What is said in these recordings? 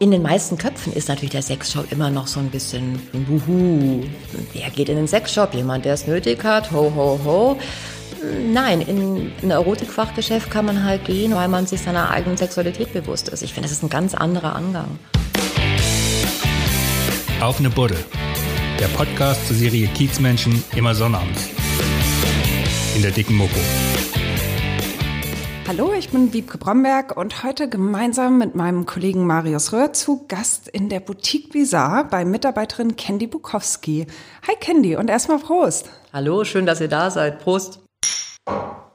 in den meisten Köpfen ist natürlich der Sexshop immer noch so ein bisschen Wuhu. Wer geht in den Sexshop? Jemand, der es nötig hat. Ho, ho, ho. Nein, in ein Erotikfachgeschäft kann man halt gehen, weil man sich seiner eigenen Sexualität bewusst ist. Ich finde, das ist ein ganz anderer Angang. Auf eine Buddel. Der Podcast zur Serie Kiezmenschen immer sonnabends. In der dicken Mopo. Hallo, ich bin Wiebke Bromberg und heute gemeinsam mit meinem Kollegen Marius Röhr zu Gast in der Boutique Bizarre bei Mitarbeiterin Candy Bukowski. Hi Candy und erstmal Prost. Hallo, schön, dass ihr da seid. Prost.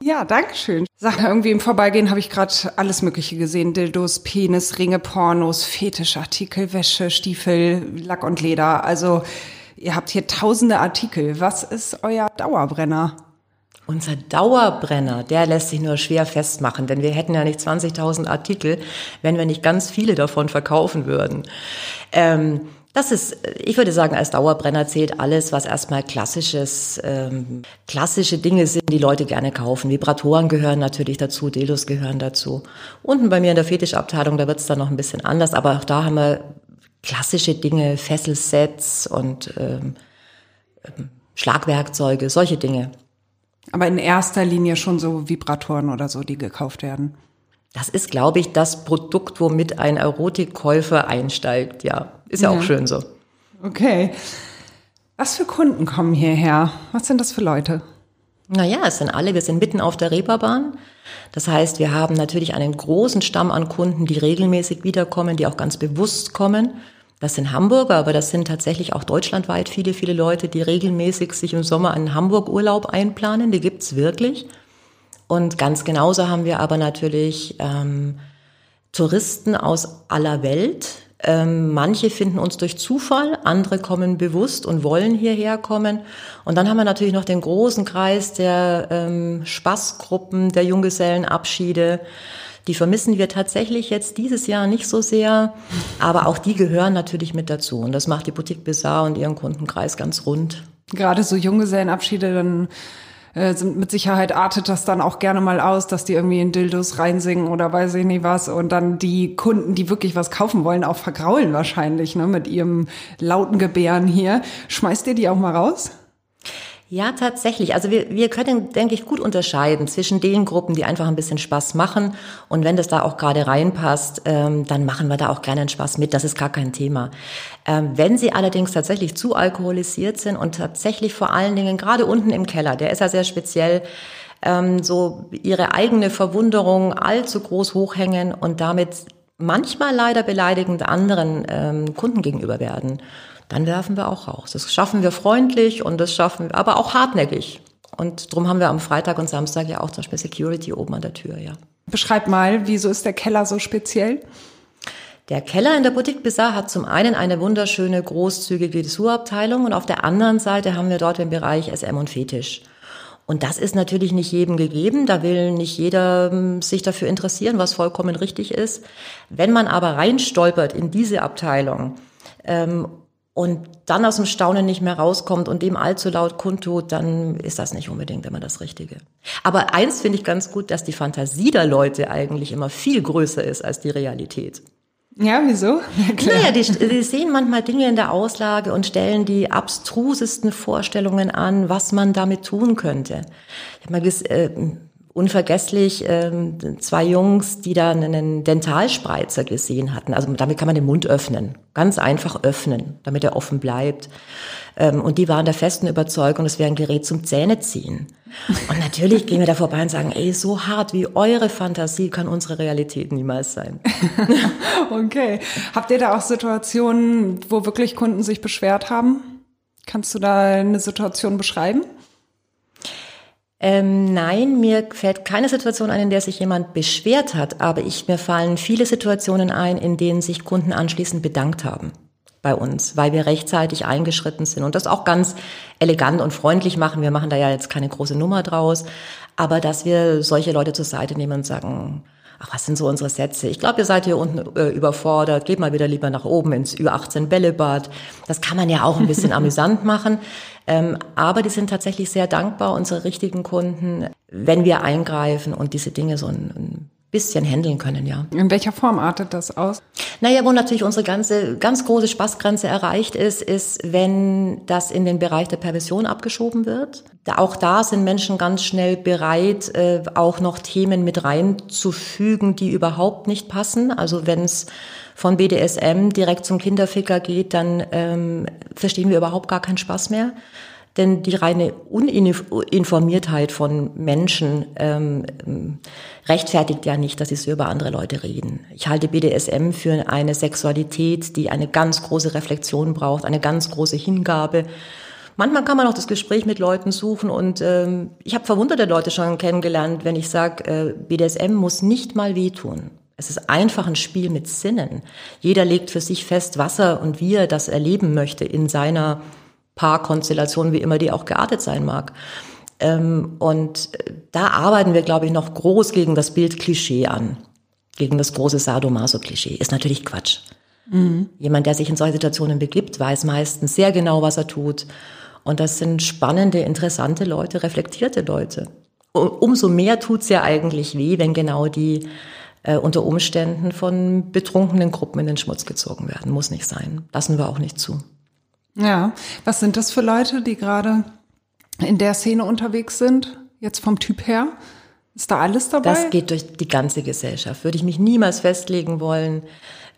Ja, danke schön. Sag, irgendwie im Vorbeigehen habe ich gerade alles Mögliche gesehen. Dildos, Penis, Ringe, Pornos, Fetischartikel, Wäsche, Stiefel, Lack und Leder. Also ihr habt hier tausende Artikel. Was ist euer Dauerbrenner? Unser Dauerbrenner, der lässt sich nur schwer festmachen, denn wir hätten ja nicht 20.000 Artikel, wenn wir nicht ganz viele davon verkaufen würden. Ähm, das ist, ich würde sagen, als Dauerbrenner zählt alles, was erstmal klassisches, ähm, klassische Dinge sind, die Leute gerne kaufen. Vibratoren gehören natürlich dazu, Delos gehören dazu. Unten bei mir in der Fetischabteilung, da wird es dann noch ein bisschen anders, aber auch da haben wir klassische Dinge, Fesselsets und ähm, ähm Schlagwerkzeuge, solche Dinge. Aber in erster Linie schon so Vibratoren oder so, die gekauft werden. Das ist, glaube ich, das Produkt, womit ein Erotikkäufer einsteigt. Ja, ist ja, ja auch schön so. Okay. Was für Kunden kommen hierher? Was sind das für Leute? Naja, es sind alle. Wir sind mitten auf der Reeperbahn. Das heißt, wir haben natürlich einen großen Stamm an Kunden, die regelmäßig wiederkommen, die auch ganz bewusst kommen. Das sind Hamburger, aber das sind tatsächlich auch deutschlandweit viele, viele Leute, die regelmäßig sich im Sommer einen Hamburg-Urlaub einplanen. Die gibt's wirklich. Und ganz genauso haben wir aber natürlich ähm, Touristen aus aller Welt. Ähm, manche finden uns durch Zufall, andere kommen bewusst und wollen hierher kommen. Und dann haben wir natürlich noch den großen Kreis der ähm, Spaßgruppen, der Junggesellenabschiede. Die vermissen wir tatsächlich jetzt dieses Jahr nicht so sehr, aber auch die gehören natürlich mit dazu. Und das macht die Boutique Bizarre und ihren Kundenkreis ganz rund. Gerade so Junggesellenabschiede, dann äh, sind mit Sicherheit artet das dann auch gerne mal aus, dass die irgendwie in Dildos reinsingen oder weiß ich nicht was und dann die Kunden, die wirklich was kaufen wollen, auch vergraulen wahrscheinlich, ne, mit ihrem lauten Gebären hier. Schmeißt ihr die auch mal raus? Ja, tatsächlich. Also wir, wir können, denke ich, gut unterscheiden zwischen den Gruppen, die einfach ein bisschen Spaß machen. Und wenn das da auch gerade reinpasst, ähm, dann machen wir da auch gerne einen Spaß mit. Das ist gar kein Thema. Ähm, wenn sie allerdings tatsächlich zu alkoholisiert sind und tatsächlich vor allen Dingen gerade unten im Keller, der ist ja sehr speziell, ähm, so ihre eigene Verwunderung allzu groß hochhängen und damit manchmal leider beleidigend anderen ähm, Kunden gegenüber werden dann werfen wir auch raus. Das schaffen wir freundlich und das schaffen wir, aber auch hartnäckig. Und darum haben wir am Freitag und Samstag ja auch zum Beispiel Security oben an der Tür, ja. Beschreib mal, wieso ist der Keller so speziell? Der Keller in der Boutique Bizarre hat zum einen eine wunderschöne, großzügige Dressurabteilung und auf der anderen Seite haben wir dort den Bereich SM und Fetisch. Und das ist natürlich nicht jedem gegeben. Da will nicht jeder ähm, sich dafür interessieren, was vollkommen richtig ist. Wenn man aber reinstolpert in diese Abteilung ähm, und dann aus dem Staunen nicht mehr rauskommt und dem allzu laut kundtut, dann ist das nicht unbedingt immer das Richtige. Aber eins finde ich ganz gut, dass die Fantasie der Leute eigentlich immer viel größer ist als die Realität. Ja, wieso? Ja, naja, die, die sehen manchmal Dinge in der Auslage und stellen die abstrusesten Vorstellungen an, was man damit tun könnte. Ich habe mal äh, unvergesslich ähm, zwei Jungs, die da einen Dentalspreizer gesehen hatten. Also damit kann man den Mund öffnen, ganz einfach öffnen, damit er offen bleibt. Ähm, und die waren der festen Überzeugung, es wäre ein Gerät zum Zähneziehen. Und natürlich gehen wir da vorbei und sagen, ey, so hart wie eure Fantasie kann unsere Realität niemals sein. okay. Habt ihr da auch Situationen, wo wirklich Kunden sich beschwert haben? Kannst du da eine Situation beschreiben? Ähm, nein, mir fällt keine Situation ein, in der sich jemand beschwert hat, aber ich, mir fallen viele Situationen ein, in denen sich Kunden anschließend bedankt haben bei uns, weil wir rechtzeitig eingeschritten sind und das auch ganz elegant und freundlich machen. Wir machen da ja jetzt keine große Nummer draus, aber dass wir solche Leute zur Seite nehmen und sagen, ach, was sind so unsere Sätze? Ich glaube, ihr seid hier unten äh, überfordert, geht mal wieder lieber nach oben ins Ü18 Bällebad. Das kann man ja auch ein bisschen amüsant machen. Ähm, aber die sind tatsächlich sehr dankbar, unsere richtigen Kunden, wenn wir eingreifen und diese Dinge so ein, ein bisschen handeln können, ja. In welcher Form artet das aus? Naja, wo natürlich unsere ganze, ganz große Spaßgrenze erreicht ist, ist, wenn das in den Bereich der Perversion abgeschoben wird. Auch da sind Menschen ganz schnell bereit, äh, auch noch Themen mit reinzufügen, die überhaupt nicht passen. Also wenn es von BDSM direkt zum Kinderficker geht, dann ähm, verstehen wir überhaupt gar keinen Spaß mehr. Denn die reine Uninformiertheit von Menschen ähm, rechtfertigt ja nicht, dass sie so über andere Leute reden. Ich halte BDSM für eine Sexualität, die eine ganz große Reflexion braucht, eine ganz große Hingabe. Manchmal kann man auch das Gespräch mit Leuten suchen und ähm, ich habe verwunderte Leute schon kennengelernt, wenn ich sage, äh, BDSM muss nicht mal wehtun. Es ist einfach ein Spiel mit Sinnen. Jeder legt für sich fest, was er und wie er das erleben möchte in seiner Paarkonstellation, wie immer die auch geartet sein mag. Ähm, und da arbeiten wir, glaube ich, noch groß gegen das Bild Klischee an. Gegen das große Sadomaso-Klischee. Ist natürlich Quatsch. Mhm. Jemand, der sich in solche Situationen begibt, weiß meistens sehr genau, was er tut. Und das sind spannende, interessante Leute, reflektierte Leute. Umso mehr tut's ja eigentlich weh, wenn genau die äh, unter Umständen von betrunkenen Gruppen in den Schmutz gezogen werden. Muss nicht sein. Lassen wir auch nicht zu. Ja, was sind das für Leute, die gerade in der Szene unterwegs sind, jetzt vom Typ her? Ist da alles dabei? Das geht durch die ganze Gesellschaft. Würde ich mich niemals festlegen wollen.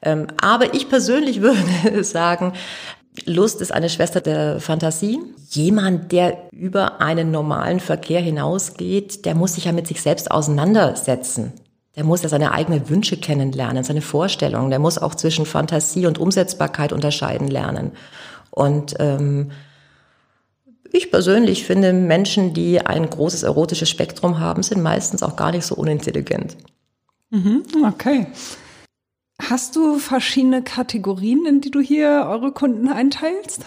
Ähm, aber ich persönlich würde sagen, Lust ist eine Schwester der Fantasie. Jemand, der über einen normalen Verkehr hinausgeht, der muss sich ja mit sich selbst auseinandersetzen. Der muss ja seine eigenen Wünsche kennenlernen, seine Vorstellungen. Der muss auch zwischen Fantasie und Umsetzbarkeit unterscheiden lernen. Und ähm, ich persönlich finde, Menschen, die ein großes erotisches Spektrum haben, sind meistens auch gar nicht so unintelligent. Mhm, okay. Hast du verschiedene Kategorien, in die du hier eure Kunden einteilst?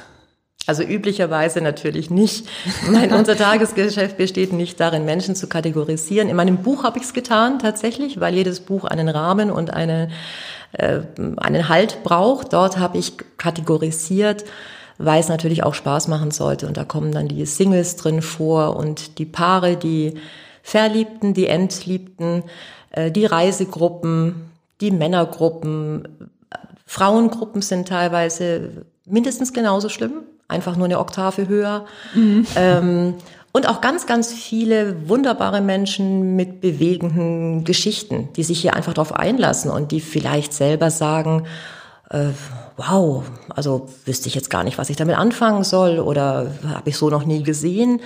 Also üblicherweise natürlich nicht. Mein, unser Tagesgeschäft besteht nicht darin, Menschen zu kategorisieren. In meinem Buch habe ich es getan, tatsächlich, weil jedes Buch einen Rahmen und eine, äh, einen Halt braucht. Dort habe ich kategorisiert, weil es natürlich auch Spaß machen sollte. Und da kommen dann die Singles drin vor und die Paare, die Verliebten, die Entliebten, äh, die Reisegruppen, die Männergruppen, Frauengruppen sind teilweise mindestens genauso schlimm, einfach nur eine Oktave höher. Mhm. Ähm, und auch ganz, ganz viele wunderbare Menschen mit bewegenden Geschichten, die sich hier einfach darauf einlassen und die vielleicht selber sagen, äh, wow, also wüsste ich jetzt gar nicht, was ich damit anfangen soll oder habe ich so noch nie gesehen,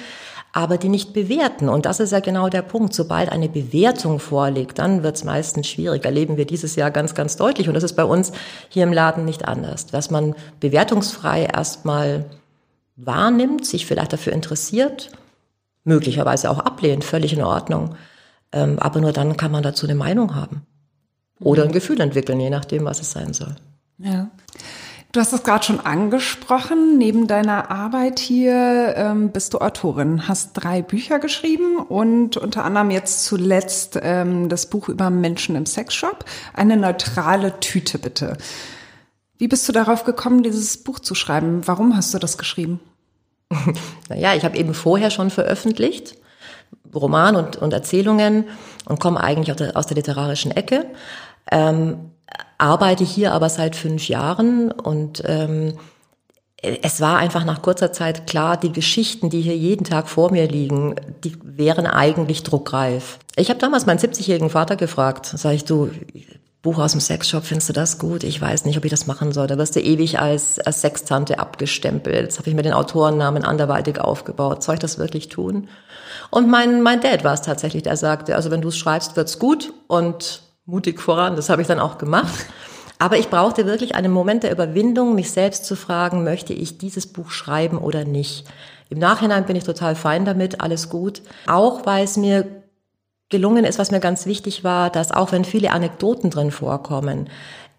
aber die nicht bewerten. Und das ist ja genau der Punkt. Sobald eine Bewertung vorliegt, dann wird es meistens schwierig. Erleben wir dieses Jahr ganz, ganz deutlich. Und das ist bei uns hier im Laden nicht anders. Dass man bewertungsfrei erstmal wahrnimmt, sich vielleicht dafür interessiert, möglicherweise auch ablehnt, völlig in Ordnung. Ähm, aber nur dann kann man dazu eine Meinung haben. Oder ein Gefühl entwickeln, je nachdem, was es sein soll. Ja. Du hast es gerade schon angesprochen. Neben deiner Arbeit hier ähm, bist du Autorin, hast drei Bücher geschrieben und unter anderem jetzt zuletzt ähm, das Buch über Menschen im Sexshop. Eine neutrale Tüte bitte. Wie bist du darauf gekommen, dieses Buch zu schreiben? Warum hast du das geschrieben? Naja, ich habe eben vorher schon veröffentlicht, Roman und, und Erzählungen und komme eigentlich aus der, aus der literarischen Ecke. Ähm, arbeite hier aber seit fünf Jahren und ähm, es war einfach nach kurzer Zeit klar, die Geschichten, die hier jeden Tag vor mir liegen, die wären eigentlich druckreif. Ich habe damals meinen 70-jährigen Vater gefragt, sag ich, du, Buch aus dem Sexshop, findest du das gut? Ich weiß nicht, ob ich das machen soll. Da wirst du ewig als, als Sextante abgestempelt. Jetzt habe ich mir den Autorennamen anderweitig aufgebaut. Soll ich das wirklich tun? Und mein, mein Dad war es tatsächlich, der sagte, also wenn du es schreibst, wird's gut und mutig voran. Das habe ich dann auch gemacht. Aber ich brauchte wirklich einen Moment der Überwindung, mich selbst zu fragen, möchte ich dieses Buch schreiben oder nicht. Im Nachhinein bin ich total fein damit, alles gut. Auch weil es mir gelungen ist, was mir ganz wichtig war, dass auch wenn viele Anekdoten drin vorkommen,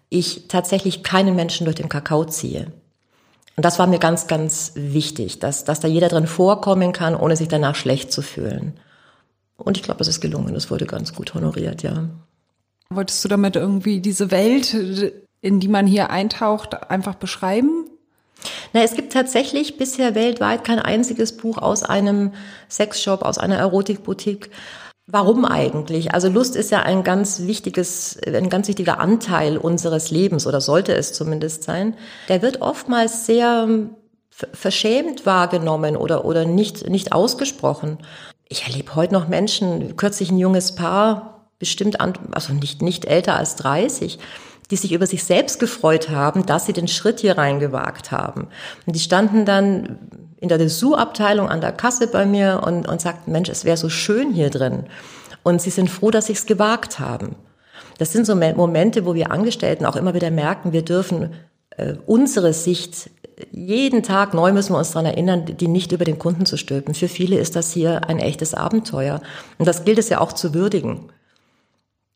ich tatsächlich keinen Menschen durch den Kakao ziehe. Und das war mir ganz, ganz wichtig, dass, dass da jeder drin vorkommen kann, ohne sich danach schlecht zu fühlen. Und ich glaube, es ist gelungen. Das wurde ganz gut honoriert, ja. Wolltest du damit irgendwie diese Welt, in die man hier eintaucht, einfach beschreiben? Na, es gibt tatsächlich bisher weltweit kein einziges Buch aus einem Sexshop, aus einer Erotikboutique, Warum eigentlich? Also Lust ist ja ein ganz wichtiges, ein ganz wichtiger Anteil unseres Lebens oder sollte es zumindest sein. Der wird oftmals sehr verschämt wahrgenommen oder, oder nicht, nicht ausgesprochen. Ich erlebe heute noch Menschen, kürzlich ein junges Paar, bestimmt, an, also nicht, nicht älter als 30, die sich über sich selbst gefreut haben, dass sie den Schritt hier reingewagt haben. Und die standen dann in der Dessous-Abteilung an der Kasse bei mir und, und sagten, Mensch, es wäre so schön hier drin. Und sie sind froh, dass sie es gewagt haben. Das sind so Momente, wo wir Angestellten auch immer wieder merken, wir dürfen äh, unsere Sicht jeden Tag neu müssen wir uns daran erinnern, die nicht über den Kunden zu stülpen. Für viele ist das hier ein echtes Abenteuer. Und das gilt es ja auch zu würdigen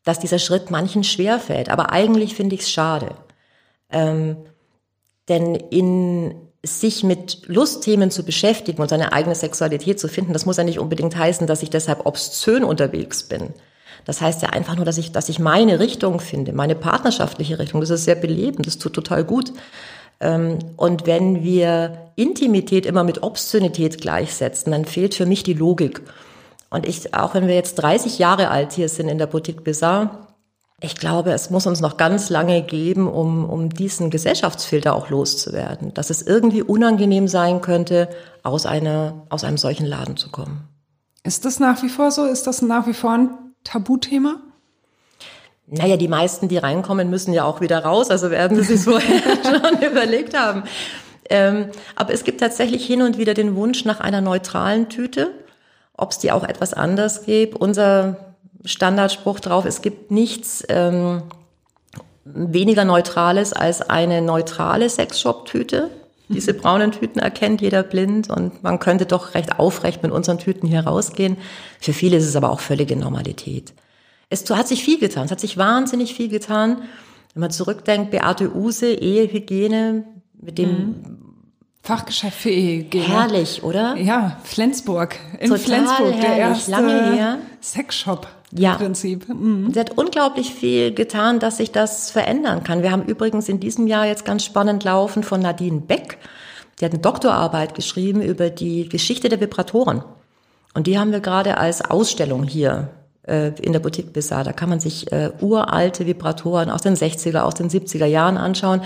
dass dieser Schritt manchen schwer fällt. Aber eigentlich finde ich es schade. Ähm, denn in sich mit Lustthemen zu beschäftigen und seine eigene Sexualität zu finden, das muss ja nicht unbedingt heißen, dass ich deshalb obszön unterwegs bin. Das heißt ja einfach nur, dass ich, dass ich meine Richtung finde, meine partnerschaftliche Richtung. Das ist sehr belebend, das tut total gut. Ähm, und wenn wir Intimität immer mit Obszönität gleichsetzen, dann fehlt für mich die Logik. Und ich, auch wenn wir jetzt 30 Jahre alt hier sind in der Boutique Bizarre, ich glaube, es muss uns noch ganz lange geben, um, um diesen Gesellschaftsfilter auch loszuwerden, dass es irgendwie unangenehm sein könnte, aus, einer, aus einem solchen Laden zu kommen. Ist das nach wie vor so? Ist das nach wie vor ein Tabuthema? Naja, die meisten, die reinkommen, müssen ja auch wieder raus, also werden sie sich vorher schon überlegt haben. Ähm, aber es gibt tatsächlich hin und wieder den Wunsch nach einer neutralen Tüte ob es die auch etwas anders gibt. Unser Standardspruch drauf, es gibt nichts ähm, weniger Neutrales als eine neutrale Sexshop-Tüte. Diese braunen Tüten erkennt jeder blind und man könnte doch recht aufrecht mit unseren Tüten hier rausgehen. Für viele ist es aber auch völlige Normalität. Es hat sich viel getan, es hat sich wahnsinnig viel getan. Wenn man zurückdenkt, Beate Use, Ehehygiene, mit dem mhm. Fachgeschäft für EEG. Herrlich, oder? Ja, Flensburg. In Total Flensburg, herrlich, der erste lange her. Sexshop ja. im Prinzip. Mhm. Sie hat unglaublich viel getan, dass sich das verändern kann. Wir haben übrigens in diesem Jahr jetzt ganz spannend laufen von Nadine Beck. Die hat eine Doktorarbeit geschrieben über die Geschichte der Vibratoren. Und die haben wir gerade als Ausstellung hier äh, in der Boutique Bizarre. Da kann man sich äh, uralte Vibratoren aus den 60er, aus den 70er Jahren anschauen.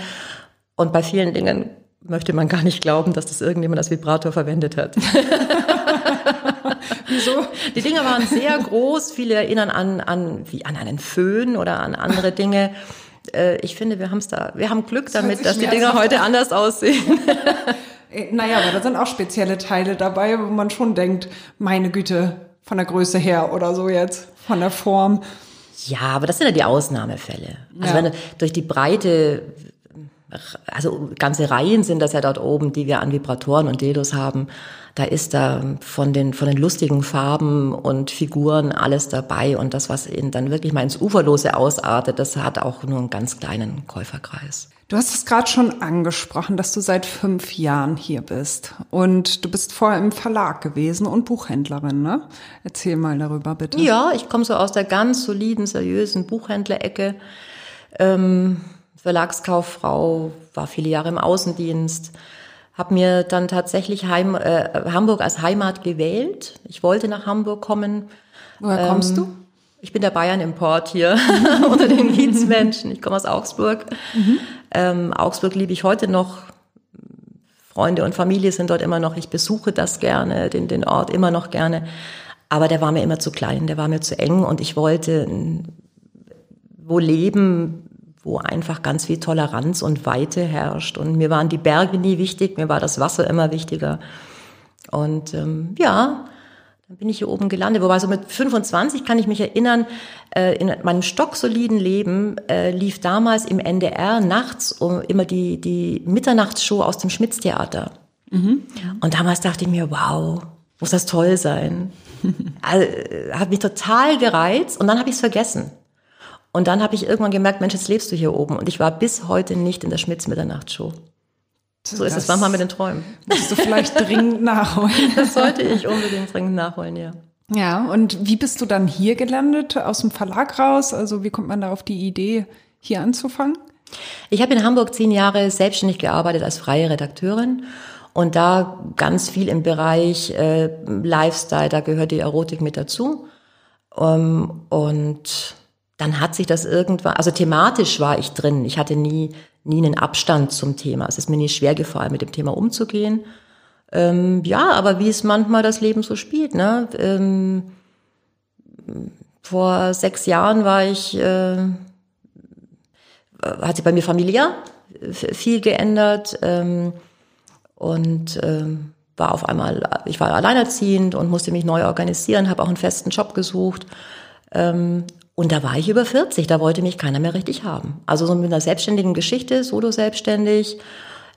Und bei vielen Dingen möchte man gar nicht glauben, dass das irgendjemand als Vibrator verwendet hat. Wieso? Die Dinger waren sehr groß. Viele erinnern an, an, wie an einen Föhn oder an andere Dinge. Äh, ich finde, wir, haben's da, wir haben Glück damit, das dass die Dinger heute anders aussehen. Äh, naja, aber da sind auch spezielle Teile dabei, wo man schon denkt, meine Güte, von der Größe her oder so jetzt, von der Form. Ja, aber das sind ja die Ausnahmefälle. Also ja. wenn du durch die Breite also ganze Reihen sind das ja dort oben, die wir an Vibratoren und Dildos haben. Da ist da von den, von den lustigen Farben und Figuren alles dabei. Und das, was ihn dann wirklich mal ins Uferlose ausartet, das hat auch nur einen ganz kleinen Käuferkreis. Du hast es gerade schon angesprochen, dass du seit fünf Jahren hier bist. Und du bist vorher im Verlag gewesen und Buchhändlerin, ne? Erzähl mal darüber, bitte. Ja, ich komme so aus der ganz soliden, seriösen Buchhändlerecke. Ähm, Verlagskauffrau, war viele Jahre im Außendienst, habe mir dann tatsächlich Heim, äh, Hamburg als Heimat gewählt. Ich wollte nach Hamburg kommen. Woher kommst ähm, du? Ich bin der Bayern-Import hier unter den Kiezmenschen. Ich komme aus Augsburg. Mhm. Ähm, Augsburg liebe ich heute noch. Freunde und Familie sind dort immer noch. Ich besuche das gerne, den, den Ort immer noch gerne. Aber der war mir immer zu klein, der war mir zu eng und ich wollte wo leben, wo einfach ganz viel Toleranz und Weite herrscht. Und mir waren die Berge nie wichtig, mir war das Wasser immer wichtiger. Und ähm, ja, dann bin ich hier oben gelandet. Wobei so mit 25 kann ich mich erinnern, äh, in meinem stocksoliden Leben äh, lief damals im NDR nachts um, immer die, die Mitternachtsshow aus dem Schmitz-Theater. Mhm. Und damals dachte ich mir, wow, muss das toll sein. also, äh, hat mich total gereizt und dann habe ich es vergessen. Und dann habe ich irgendwann gemerkt, Mensch, jetzt lebst du hier oben. Und ich war bis heute nicht in der Schmitz Mitternachtsshow. So das ist es manchmal mit den Träumen. Musst du vielleicht dringend nachholen. Das sollte ich unbedingt dringend nachholen, ja. Ja, und wie bist du dann hier gelandet? Aus dem Verlag raus? Also wie kommt man da auf die Idee, hier anzufangen? Ich habe in Hamburg zehn Jahre selbstständig gearbeitet als freie Redakteurin und da ganz viel im Bereich äh, Lifestyle, da gehört die Erotik mit dazu. Ähm, und dann hat sich das irgendwann, also thematisch war ich drin. Ich hatte nie, nie einen Abstand zum Thema. Es ist mir nie schwer gefallen, mit dem Thema umzugehen. Ähm, ja, aber wie es manchmal das Leben so spielt, ne? Ähm, vor sechs Jahren war ich, äh, hat sich bei mir familiär viel geändert ähm, und ähm, war auf einmal, ich war alleinerziehend und musste mich neu organisieren, habe auch einen festen Job gesucht. Ähm, und da war ich über 40, da wollte mich keiner mehr richtig haben. Also so mit einer selbstständigen Geschichte, solo selbstständig,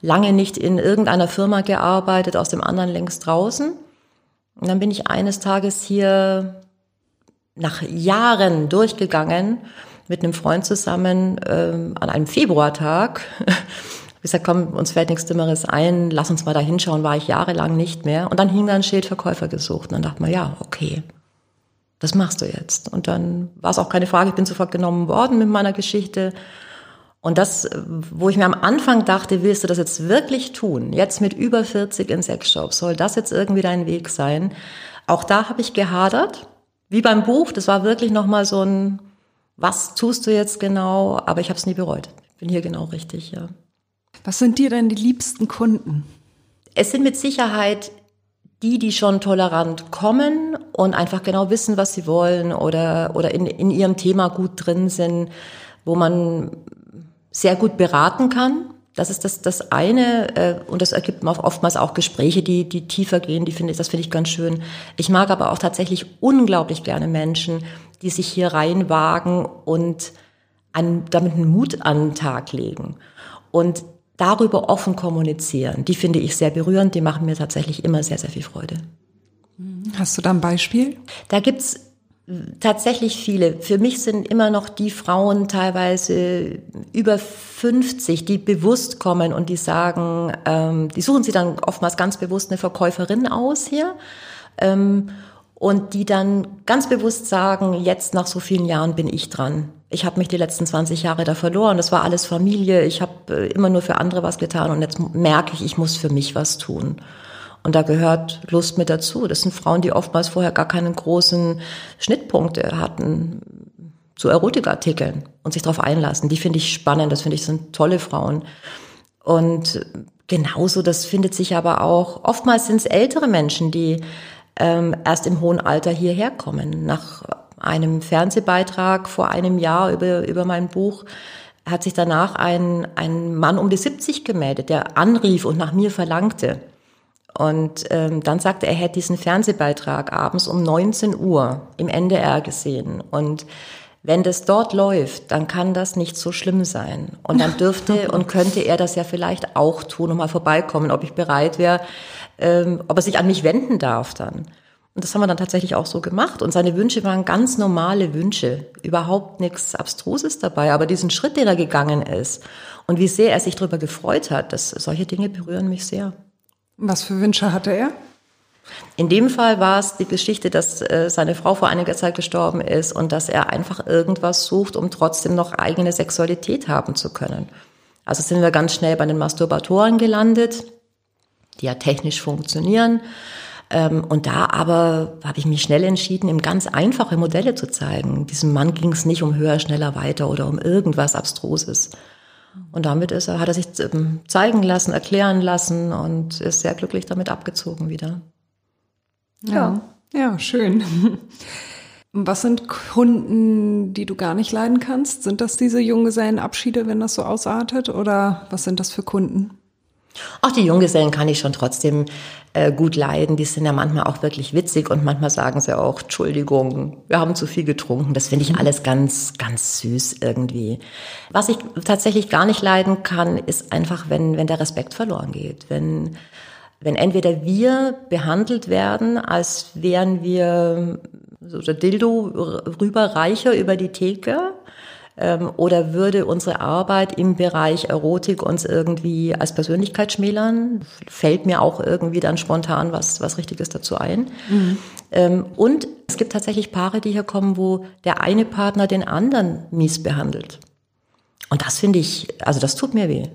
lange nicht in irgendeiner Firma gearbeitet, aus dem anderen längst draußen. Und dann bin ich eines Tages hier nach Jahren durchgegangen mit einem Freund zusammen ähm, an einem Februartag. Ich gesagt, komm, uns fällt nichts Dümmeres ein, lass uns mal da hinschauen, war ich jahrelang nicht mehr. Und dann hing da ein Schild Verkäufer gesucht. Und dann dachte man, ja, okay, das machst du jetzt. Und dann war es auch keine Frage, ich bin sofort genommen worden mit meiner Geschichte. Und das, wo ich mir am Anfang dachte, willst du das jetzt wirklich tun? Jetzt mit über 40 in Sexshops, soll das jetzt irgendwie dein Weg sein? Auch da habe ich gehadert, wie beim Buch. Das war wirklich nochmal so ein, was tust du jetzt genau? Aber ich habe es nie bereut. Ich bin hier genau richtig, ja. Was sind dir denn die liebsten Kunden? Es sind mit Sicherheit die, die schon tolerant kommen und einfach genau wissen, was sie wollen oder, oder in, in ihrem Thema gut drin sind, wo man sehr gut beraten kann. Das ist das, das eine äh, und das ergibt oftmals auch Gespräche, die, die tiefer gehen. Die finde ich, das finde ich ganz schön. Ich mag aber auch tatsächlich unglaublich gerne Menschen, die sich hier reinwagen und an, damit einen Mut an den Tag legen. Und darüber offen kommunizieren. Die finde ich sehr berührend, die machen mir tatsächlich immer sehr, sehr viel Freude. Hast du da ein Beispiel? Da gibt's tatsächlich viele. Für mich sind immer noch die Frauen teilweise über 50, die bewusst kommen und die sagen, ähm, die suchen sie dann oftmals ganz bewusst eine Verkäuferin aus hier. Ähm, und die dann ganz bewusst sagen, jetzt nach so vielen Jahren bin ich dran. Ich habe mich die letzten 20 Jahre da verloren. Das war alles Familie. Ich habe äh, immer nur für andere was getan und jetzt merke ich, ich muss für mich was tun. Und da gehört Lust mit dazu. Das sind Frauen, die oftmals vorher gar keinen großen Schnittpunkte hatten zu Erotikartikeln und sich darauf einlassen. Die finde ich spannend. Das finde ich sind tolle Frauen. Und genauso, das findet sich aber auch, oftmals sind es ältere Menschen, die ähm, erst im hohen Alter hierher kommen. Nach einem Fernsehbeitrag vor einem Jahr über, über mein Buch hat sich danach ein, ein Mann um die 70 gemeldet, der anrief und nach mir verlangte. Und ähm, dann sagte er, er hätte diesen Fernsehbeitrag abends um 19 Uhr im NDR gesehen. Und wenn das dort läuft, dann kann das nicht so schlimm sein. Und dann dürfte und könnte er das ja vielleicht auch tun und mal vorbeikommen, ob ich bereit wäre, ähm, ob er sich an mich wenden darf dann. Und das haben wir dann tatsächlich auch so gemacht. Und seine Wünsche waren ganz normale Wünsche. Überhaupt nichts Abstruses dabei. Aber diesen Schritt, den er gegangen ist und wie sehr er sich darüber gefreut hat, das, solche Dinge berühren mich sehr. Was für Wünsche hatte er? In dem Fall war es die Geschichte, dass äh, seine Frau vor einiger Zeit gestorben ist und dass er einfach irgendwas sucht, um trotzdem noch eigene Sexualität haben zu können. Also sind wir ganz schnell bei den Masturbatoren gelandet die ja technisch funktionieren. Ähm, und da aber habe ich mich schnell entschieden, ihm ganz einfache Modelle zu zeigen. Diesem Mann ging es nicht um höher, schneller, weiter oder um irgendwas Abstruses. Und damit ist er, hat er sich ähm, zeigen lassen, erklären lassen und ist sehr glücklich damit abgezogen wieder. Ja, ja, schön. Was sind Kunden, die du gar nicht leiden kannst? Sind das diese Junggesellenabschiede, wenn das so ausartet? Oder was sind das für Kunden? Auch die Junggesellen kann ich schon trotzdem äh, gut leiden. Die sind ja manchmal auch wirklich witzig und manchmal sagen sie auch, Entschuldigung, wir haben zu viel getrunken. Das finde ich alles ganz, ganz süß irgendwie. Was ich tatsächlich gar nicht leiden kann, ist einfach, wenn, wenn der Respekt verloren geht. Wenn, wenn entweder wir behandelt werden, als wären wir so der Dildo rüberreicher über die Theke ähm, oder würde unsere Arbeit im Bereich Erotik uns irgendwie als Persönlichkeit schmälern? Fällt mir auch irgendwie dann spontan was, was Richtiges dazu ein. Mhm. Ähm, und es gibt tatsächlich Paare, die hier kommen, wo der eine Partner den anderen mies behandelt. Und das finde ich, also das tut mir weh.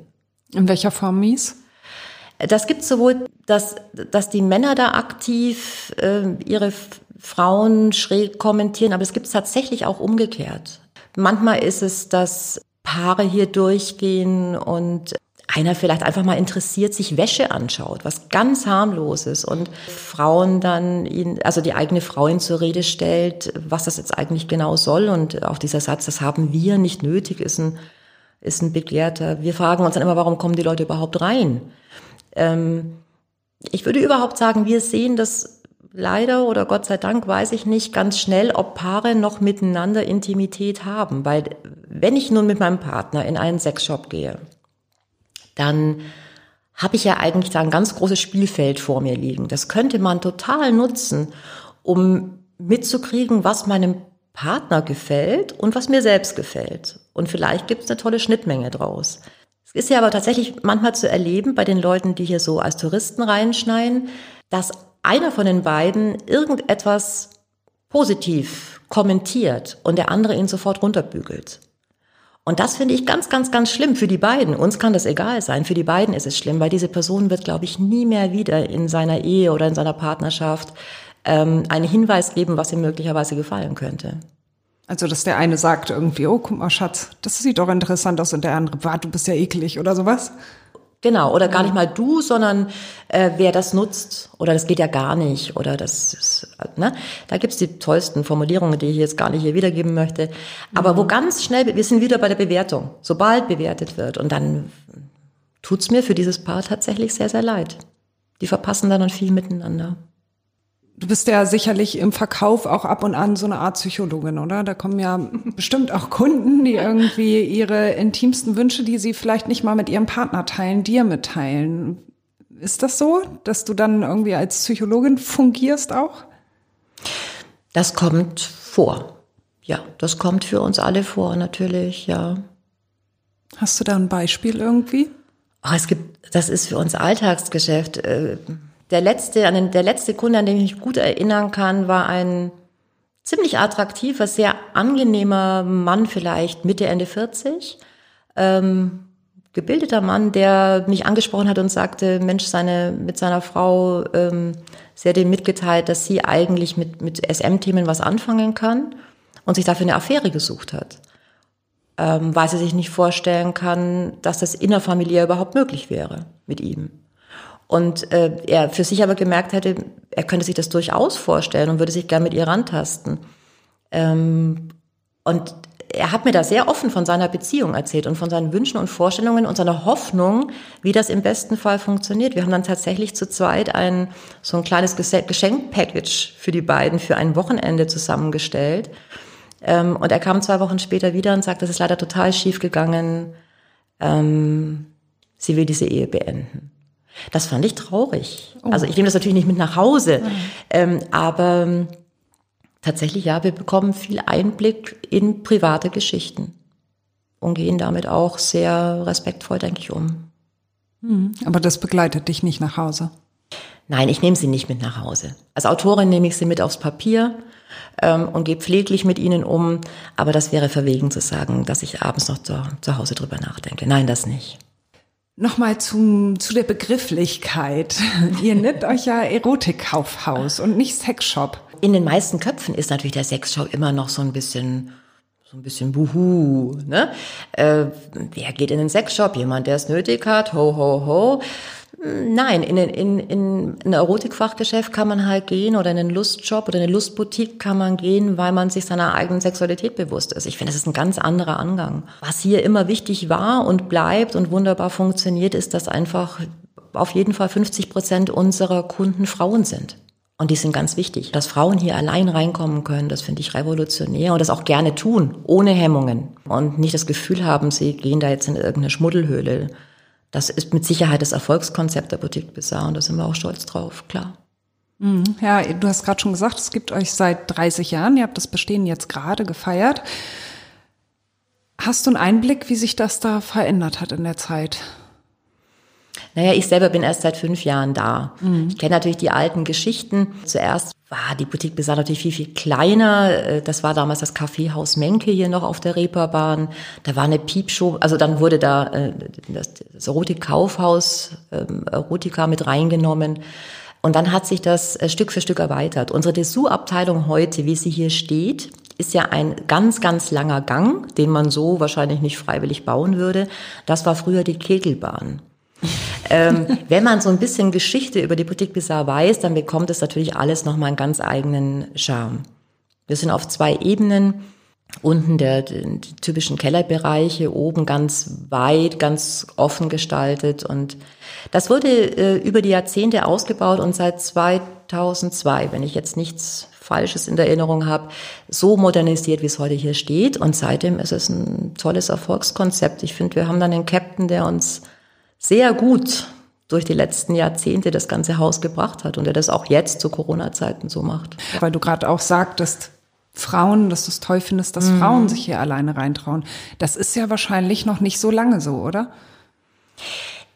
In welcher Form mies? Das gibt sowohl, dass, dass die Männer da aktiv äh, ihre Frauen schräg kommentieren, aber es gibt es tatsächlich auch umgekehrt. Manchmal ist es, dass Paare hier durchgehen und einer vielleicht einfach mal interessiert sich Wäsche anschaut, was ganz harmloses und Frauen dann ihn, also die eigene Frau ihn zur Rede stellt, was das jetzt eigentlich genau soll und auch dieser Satz, das haben wir nicht nötig, ist ein, ist ein begehrter. Wir fragen uns dann immer, warum kommen die Leute überhaupt rein? Ähm, ich würde überhaupt sagen, wir sehen das leider oder Gott sei Dank weiß ich nicht ganz schnell, ob Paare noch miteinander Intimität haben, weil wenn ich nun mit meinem Partner in einen Sexshop gehe, dann habe ich ja eigentlich da ein ganz großes Spielfeld vor mir liegen. Das könnte man total nutzen, um mitzukriegen, was meinem Partner gefällt und was mir selbst gefällt. Und vielleicht gibt es eine tolle Schnittmenge draus. Es ist ja aber tatsächlich manchmal zu erleben bei den Leuten, die hier so als Touristen reinschneiden, dass einer von den beiden irgendetwas positiv kommentiert und der andere ihn sofort runterbügelt. Und das finde ich ganz, ganz, ganz schlimm für die beiden. Uns kann das egal sein. Für die beiden ist es schlimm, weil diese Person wird, glaube ich, nie mehr wieder in seiner Ehe oder in seiner Partnerschaft ähm, einen Hinweis geben, was ihm möglicherweise gefallen könnte. Also, dass der eine sagt irgendwie, oh, guck mal, Schatz, das sieht doch interessant aus und der andere, warte, du bist ja eklig oder sowas. Genau, oder gar nicht mal du, sondern äh, wer das nutzt. Oder das geht ja gar nicht. Oder das ist, ne? Da gibt's die tollsten Formulierungen, die ich jetzt gar nicht hier wiedergeben möchte. Aber mhm. wo ganz schnell, wir sind wieder bei der Bewertung. Sobald bewertet wird. Und dann tut's mir für dieses Paar tatsächlich sehr, sehr leid. Die verpassen dann viel miteinander. Du bist ja sicherlich im Verkauf auch ab und an so eine Art Psychologin, oder? Da kommen ja bestimmt auch Kunden, die irgendwie ihre intimsten Wünsche, die sie vielleicht nicht mal mit ihrem Partner teilen, dir mitteilen. Ist das so, dass du dann irgendwie als Psychologin fungierst auch? Das kommt vor. Ja, das kommt für uns alle vor, natürlich, ja. Hast du da ein Beispiel irgendwie? Oh, es gibt, das ist für uns Alltagsgeschäft. Äh, der letzte, an den, der letzte Kunde, an den ich mich gut erinnern kann, war ein ziemlich attraktiver, sehr angenehmer Mann, vielleicht Mitte, Ende 40. Ähm, gebildeter Mann, der mich angesprochen hat und sagte, Mensch, seine, mit seiner Frau, ähm, sie hat ihm mitgeteilt, dass sie eigentlich mit, mit SM-Themen was anfangen kann und sich dafür eine Affäre gesucht hat. Ähm, weil sie sich nicht vorstellen kann, dass das innerfamiliär überhaupt möglich wäre mit ihm. Und äh, er für sich aber gemerkt hätte, er könnte sich das durchaus vorstellen und würde sich gern mit ihr rantasten. Ähm, und er hat mir da sehr offen von seiner Beziehung erzählt und von seinen Wünschen und Vorstellungen und seiner Hoffnung, wie das im besten Fall funktioniert. Wir haben dann tatsächlich zu zweit ein so ein kleines Geschenkpackage für die beiden für ein Wochenende zusammengestellt. Ähm, und er kam zwei Wochen später wieder und sagte, das ist leider total schief gegangen. Ähm, sie will diese Ehe beenden. Das fand ich traurig. Oh. Also ich nehme das natürlich nicht mit nach Hause, ähm, aber ähm, tatsächlich ja, wir bekommen viel Einblick in private Geschichten und gehen damit auch sehr respektvoll, denke ich, um. Mhm. Aber das begleitet dich nicht nach Hause? Nein, ich nehme sie nicht mit nach Hause. Als Autorin nehme ich sie mit aufs Papier ähm, und gehe pfleglich mit ihnen um. Aber das wäre verwegen zu sagen, dass ich abends noch zu, zu Hause drüber nachdenke. Nein, das nicht. Nochmal zum, zu der Begrifflichkeit. Ihr nennt euch ja Erotikkaufhaus und nicht Sexshop. In den meisten Köpfen ist natürlich der Sexshop immer noch so ein bisschen so ein bisschen Buhu, ne? Äh, wer geht in den Sexshop? Jemand, der es nötig hat, ho, ho, ho. Nein, in, in, in ein Erotikfachgeschäft kann man halt gehen oder in einen Lustshop oder eine Lustboutique kann man gehen, weil man sich seiner eigenen Sexualität bewusst ist. Ich finde, das ist ein ganz anderer Angang. Was hier immer wichtig war und bleibt und wunderbar funktioniert, ist, dass einfach auf jeden Fall 50 Prozent unserer Kunden Frauen sind. Und die sind ganz wichtig. Dass Frauen hier allein reinkommen können, das finde ich revolutionär und das auch gerne tun, ohne Hemmungen. Und nicht das Gefühl haben, sie gehen da jetzt in irgendeine Schmuddelhöhle das ist mit Sicherheit das Erfolgskonzept der Boutique Bizarre und da sind wir auch stolz drauf, klar. Mhm. Ja, du hast gerade schon gesagt, es gibt euch seit 30 Jahren. Ihr habt das Bestehen jetzt gerade gefeiert. Hast du einen Einblick, wie sich das da verändert hat in der Zeit? Naja, ich selber bin erst seit fünf Jahren da. Mhm. Ich kenne natürlich die alten Geschichten. Zuerst war die Boutique Bizarre natürlich viel, viel kleiner. Äh, das war damals das Kaffeehaus Menke hier noch auf der Reeperbahn. Da war eine Piepshow, also dann wurde da äh, das, das Erotik-Kaufhaus, ähm, Erotika mit reingenommen. Und dann hat sich das äh, Stück für Stück erweitert. Unsere Dessous-Abteilung heute, wie sie hier steht, ist ja ein ganz, ganz langer Gang, den man so wahrscheinlich nicht freiwillig bauen würde. Das war früher die Kegelbahn. Ähm, wenn man so ein bisschen Geschichte über die Boutique Bizarre weiß, dann bekommt es natürlich alles nochmal einen ganz eigenen Charme. Wir sind auf zwei Ebenen. Unten der, die typischen Kellerbereiche, oben ganz weit, ganz offen gestaltet. Und das wurde äh, über die Jahrzehnte ausgebaut und seit 2002, wenn ich jetzt nichts Falsches in der Erinnerung habe, so modernisiert, wie es heute hier steht. Und seitdem ist es ein tolles Erfolgskonzept. Ich finde, wir haben dann einen Captain, der uns sehr gut durch die letzten Jahrzehnte das ganze Haus gebracht hat und der das auch jetzt zu Corona-Zeiten so macht. Weil du gerade auch sagtest, Frauen, dass du es toll findest, dass mhm. Frauen sich hier alleine reintrauen. Das ist ja wahrscheinlich noch nicht so lange so, oder?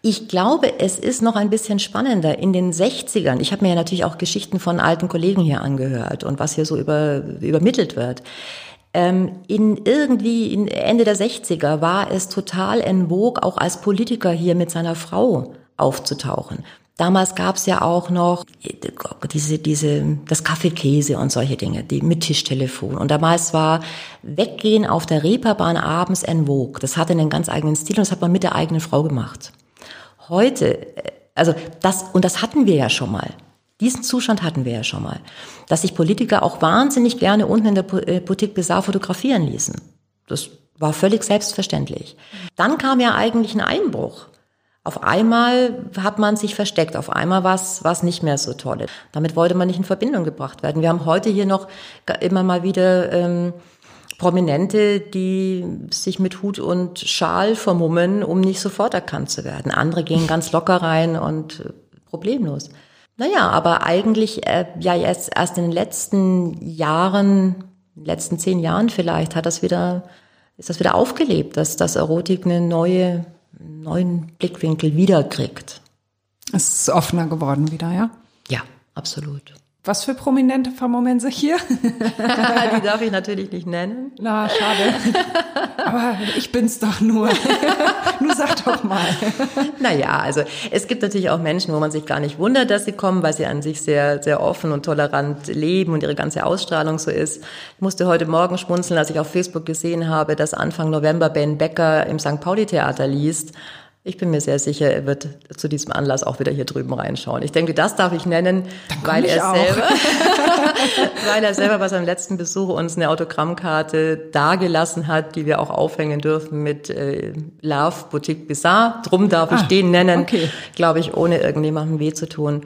Ich glaube, es ist noch ein bisschen spannender. In den 60ern, ich habe mir ja natürlich auch Geschichten von alten Kollegen hier angehört und was hier so über, übermittelt wird. Ähm, in irgendwie in Ende der 60er war es total en vogue, auch als Politiker hier mit seiner Frau aufzutauchen. Damals gab es ja auch noch diese, diese, das Kaffeekäse und solche Dinge, die mit Tischtelefon. Und damals war Weggehen auf der Reeperbahn abends en vogue. Das hatte einen ganz eigenen Stil und das hat man mit der eigenen Frau gemacht. Heute, äh, also das, und das hatten wir ja schon mal. Diesen Zustand hatten wir ja schon mal, dass sich Politiker auch wahnsinnig gerne unten in der äh, Boutique Bizarre fotografieren ließen. Das war völlig selbstverständlich. Dann kam ja eigentlich ein Einbruch. Auf einmal hat man sich versteckt, auf einmal war es nicht mehr so toll. Damit wollte man nicht in Verbindung gebracht werden. Wir haben heute hier noch immer mal wieder ähm, Prominente, die sich mit Hut und Schal vermummen, um nicht sofort erkannt zu werden. Andere gehen ganz locker rein und äh, problemlos. Naja, aber eigentlich äh, ja erst, erst in den letzten Jahren, letzten zehn Jahren vielleicht, hat das wieder, ist das wieder aufgelebt, dass das Erotik eine neue, neuen Blickwinkel wiederkriegt. Es ist offener geworden wieder, ja? Ja, absolut. Was für Prominente vermummen sich hier? Die darf ich natürlich nicht nennen. Na, schade. Aber ich bin's doch nur. nur sag doch mal. Naja, also es gibt natürlich auch Menschen, wo man sich gar nicht wundert, dass sie kommen, weil sie an sich sehr, sehr offen und tolerant leben und ihre ganze Ausstrahlung so ist. Ich musste heute Morgen schmunzeln, als ich auf Facebook gesehen habe, dass Anfang November Ben Becker im St. Pauli Theater liest. Ich bin mir sehr sicher, er wird zu diesem Anlass auch wieder hier drüben reinschauen. Ich denke, das darf ich nennen, weil er auch. selber, weil er selber bei seinem letzten Besuch uns eine Autogrammkarte dargelassen hat, die wir auch aufhängen dürfen mit äh, Love Boutique Bizarre. Drum darf ich ah, den nennen, okay. glaube ich, ohne irgendjemandem weh zu tun.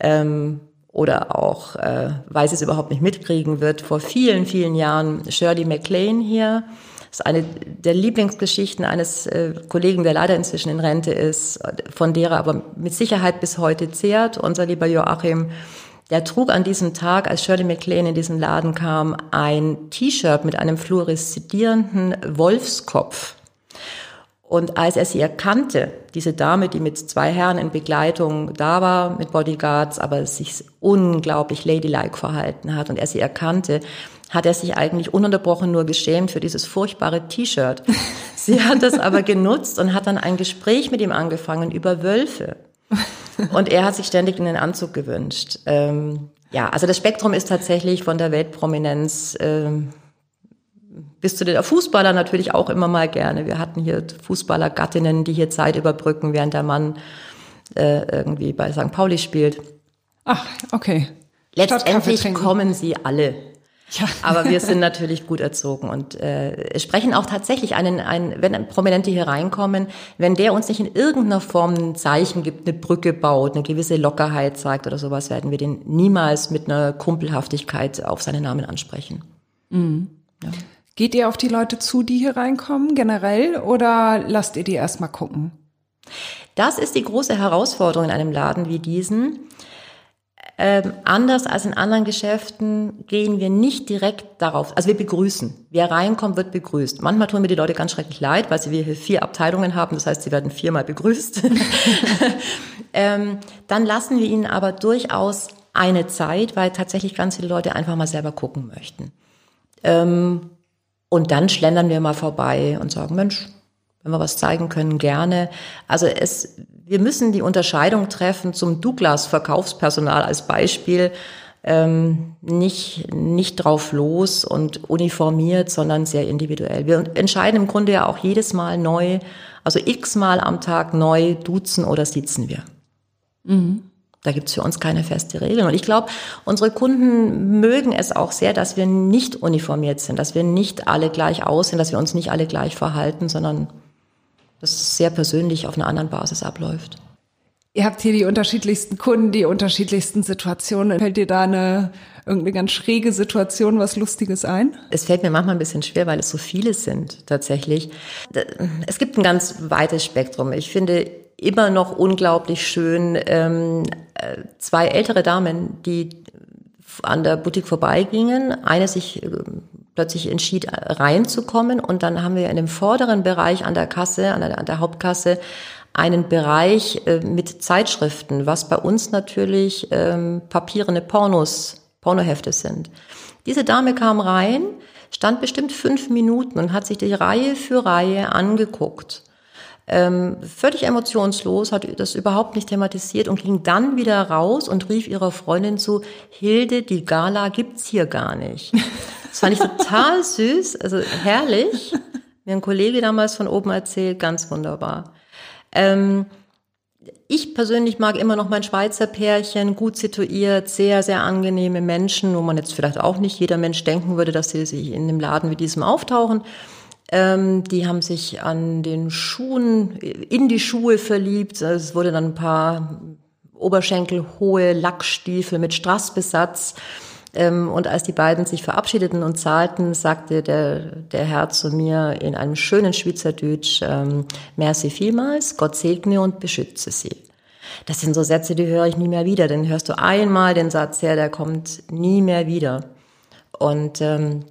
Ähm, oder auch, äh, weil sie es überhaupt nicht mitkriegen wird, vor vielen, vielen Jahren Shirley MacLaine hier das ist eine der Lieblingsgeschichten eines äh, Kollegen, der leider inzwischen in Rente ist, von der er aber mit Sicherheit bis heute zehrt. Unser lieber Joachim, der trug an diesem Tag, als Shirley MacLaine in diesen Laden kam, ein T-Shirt mit einem fluoreszierenden Wolfskopf. Und als er sie erkannte, diese Dame, die mit zwei Herren in Begleitung da war, mit Bodyguards, aber sich unglaublich ladylike verhalten hat und er sie erkannte, hat er sich eigentlich ununterbrochen nur geschämt für dieses furchtbare T-Shirt. Sie hat das aber genutzt und hat dann ein Gespräch mit ihm angefangen über Wölfe. Und er hat sich ständig in den Anzug gewünscht. Ähm, ja, also das Spektrum ist tatsächlich von der Weltprominenz ähm, bis zu den Fußballer natürlich auch immer mal gerne. Wir hatten hier Fußballergattinnen, die hier Zeit überbrücken, während der Mann äh, irgendwie bei St. Pauli spielt. Ach, okay. Letztendlich kommen sie alle. Ja. Aber wir sind natürlich gut erzogen und äh, sprechen auch tatsächlich einen, einen, wenn Prominente hier reinkommen, wenn der uns nicht in irgendeiner Form ein Zeichen gibt, eine Brücke baut, eine gewisse Lockerheit zeigt oder sowas, werden wir den niemals mit einer Kumpelhaftigkeit auf seinen Namen ansprechen. Mhm. Ja. Geht ihr auf die Leute zu, die hier reinkommen, generell, oder lasst ihr die erstmal gucken? Das ist die große Herausforderung in einem Laden wie diesen ähm, anders als in anderen Geschäften gehen wir nicht direkt darauf, also wir begrüßen. Wer reinkommt, wird begrüßt. Manchmal tun mir die Leute ganz schrecklich leid, weil wir hier vier Abteilungen haben, das heißt, sie werden viermal begrüßt. ähm, dann lassen wir ihnen aber durchaus eine Zeit, weil tatsächlich ganz viele Leute einfach mal selber gucken möchten. Ähm, und dann schlendern wir mal vorbei und sagen, Mensch, wenn wir was zeigen können, gerne. Also es, wir müssen die Unterscheidung treffen zum Douglas-Verkaufspersonal als Beispiel. Ähm, nicht, nicht drauf los und uniformiert, sondern sehr individuell. Wir entscheiden im Grunde ja auch jedes Mal neu, also x-mal am Tag neu duzen oder sitzen wir. Mhm. Da gibt's für uns keine feste Regel. Und ich glaube, unsere Kunden mögen es auch sehr, dass wir nicht uniformiert sind, dass wir nicht alle gleich aussehen, dass wir uns nicht alle gleich verhalten, sondern dass es sehr persönlich auf einer anderen Basis abläuft. Ihr habt hier die unterschiedlichsten Kunden, die unterschiedlichsten Situationen. Fällt dir da eine irgendeine ganz schräge Situation, was Lustiges ein? Es fällt mir manchmal ein bisschen schwer, weil es so viele sind tatsächlich. Es gibt ein ganz weites Spektrum. Ich finde immer noch unglaublich schön ähm, äh, zwei ältere Damen, die an der Boutique vorbeigingen. Eine sich äh, plötzlich entschied, reinzukommen und dann haben wir in dem vorderen Bereich an der Kasse, an der, an der Hauptkasse, einen Bereich äh, mit Zeitschriften, was bei uns natürlich ähm, papierende Pornos, Pornohefte sind. Diese Dame kam rein, stand bestimmt fünf Minuten und hat sich die Reihe für Reihe angeguckt ähm, völlig emotionslos, hat das überhaupt nicht thematisiert und ging dann wieder raus und rief ihrer Freundin zu, Hilde, die Gala gibt's hier gar nicht. Das fand ich total süß, also herrlich. Mir ein Kollege damals von oben erzählt, ganz wunderbar. Ähm, ich persönlich mag immer noch mein Schweizer Pärchen, gut situiert, sehr, sehr angenehme Menschen, wo man jetzt vielleicht auch nicht jeder Mensch denken würde, dass sie sich in einem Laden wie diesem auftauchen. Ähm, die haben sich an den Schuhen, in die Schuhe verliebt. Es wurde dann ein paar oberschenkelhohe Lackstiefel mit Strassbesatz. Ähm, und als die beiden sich verabschiedeten und zahlten, sagte der, der Herr zu mir in einem schönen Schweizerdeutsch, ähm, merci vielmals, Gott segne und beschütze Sie. Das sind so Sätze, die höre ich nie mehr wieder. Den hörst du einmal den Satz her, der kommt nie mehr wieder. Und ähm,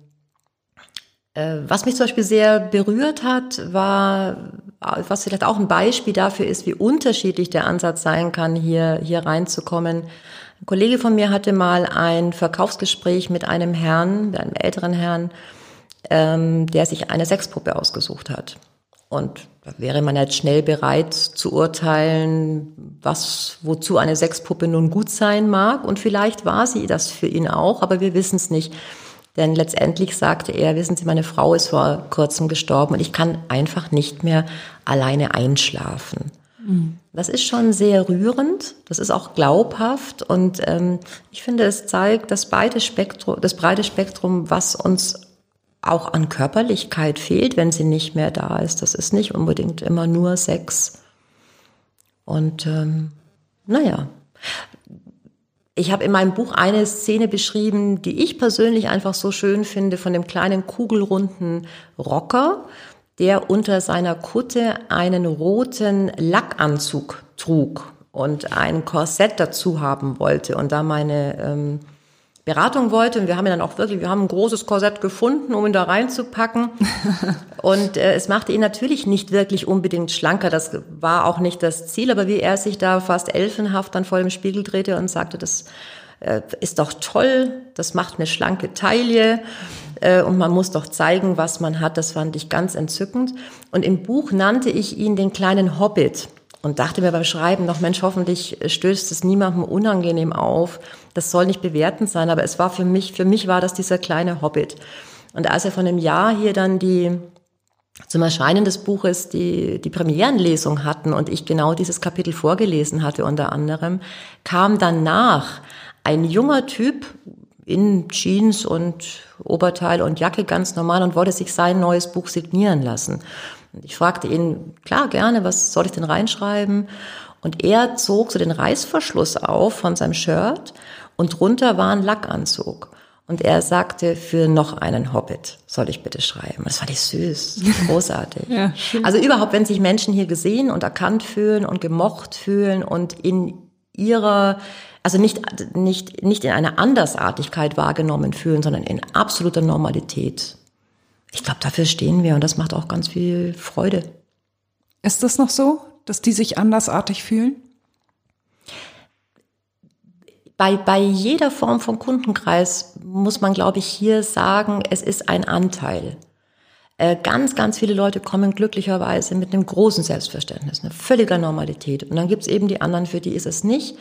äh, was mich zum Beispiel sehr berührt hat, war, was vielleicht auch ein Beispiel dafür ist, wie unterschiedlich der Ansatz sein kann, hier, hier reinzukommen. Ein Kollege von mir hatte mal ein Verkaufsgespräch mit einem Herrn, einem älteren Herrn, ähm, der sich eine Sexpuppe ausgesucht hat. Und da wäre man jetzt schnell bereit zu urteilen, was, wozu eine Sexpuppe nun gut sein mag. Und vielleicht war sie das für ihn auch, aber wir wissen es nicht. Denn letztendlich sagte er, wissen Sie, meine Frau ist vor kurzem gestorben und ich kann einfach nicht mehr alleine einschlafen. Das ist schon sehr rührend, das ist auch glaubhaft und ähm, ich finde, es zeigt das, beide Spektrum, das breite Spektrum, was uns auch an Körperlichkeit fehlt, wenn sie nicht mehr da ist. Das ist nicht unbedingt immer nur Sex. Und ähm, naja, ich habe in meinem Buch eine Szene beschrieben, die ich persönlich einfach so schön finde, von dem kleinen kugelrunden Rocker, der unter seiner Kutte einen roten Lackanzug trug und ein Korsett dazu haben wollte. Und da meine ähm, Beratung wollte. Und wir haben ihn dann auch wirklich, wir haben ein großes Korsett gefunden, um ihn da reinzupacken. und äh, es machte ihn natürlich nicht wirklich unbedingt schlanker. Das war auch nicht das Ziel. Aber wie er sich da fast elfenhaft dann vor dem Spiegel drehte und sagte, das äh, ist doch toll, das macht eine schlanke Taille. Äh, und man muss doch zeigen, was man hat. Das fand ich ganz entzückend. Und im Buch nannte ich ihn den kleinen Hobbit und dachte mir beim Schreiben noch, Mensch, hoffentlich stößt es niemandem unangenehm auf. Das soll nicht bewertend sein, aber es war für mich, für mich war das dieser kleine Hobbit. Und als er von einem Jahr hier dann die, zum Erscheinen des Buches die, die Premierenlesung hatten und ich genau dieses Kapitel vorgelesen hatte unter anderem, kam danach ein junger Typ in Jeans und Oberteil und Jacke ganz normal und wollte sich sein neues Buch signieren lassen. Ich fragte ihn, klar, gerne, was soll ich denn reinschreiben? Und er zog so den Reißverschluss auf von seinem Shirt und drunter war ein Lackanzug. Und er sagte, für noch einen Hobbit soll ich bitte schreiben. Das fand ich süß, großartig. ja, also überhaupt, wenn sich Menschen hier gesehen und erkannt fühlen und gemocht fühlen und in ihrer, also nicht, nicht, nicht in einer Andersartigkeit wahrgenommen fühlen, sondern in absoluter Normalität ich glaube, dafür stehen wir und das macht auch ganz viel Freude. Ist das noch so, dass die sich andersartig fühlen? Bei, bei jeder Form von Kundenkreis muss man, glaube ich, hier sagen, es ist ein Anteil. Äh, ganz, ganz viele Leute kommen glücklicherweise mit einem großen Selbstverständnis, einer völliger Normalität. Und dann gibt's eben die anderen, für die ist es nicht.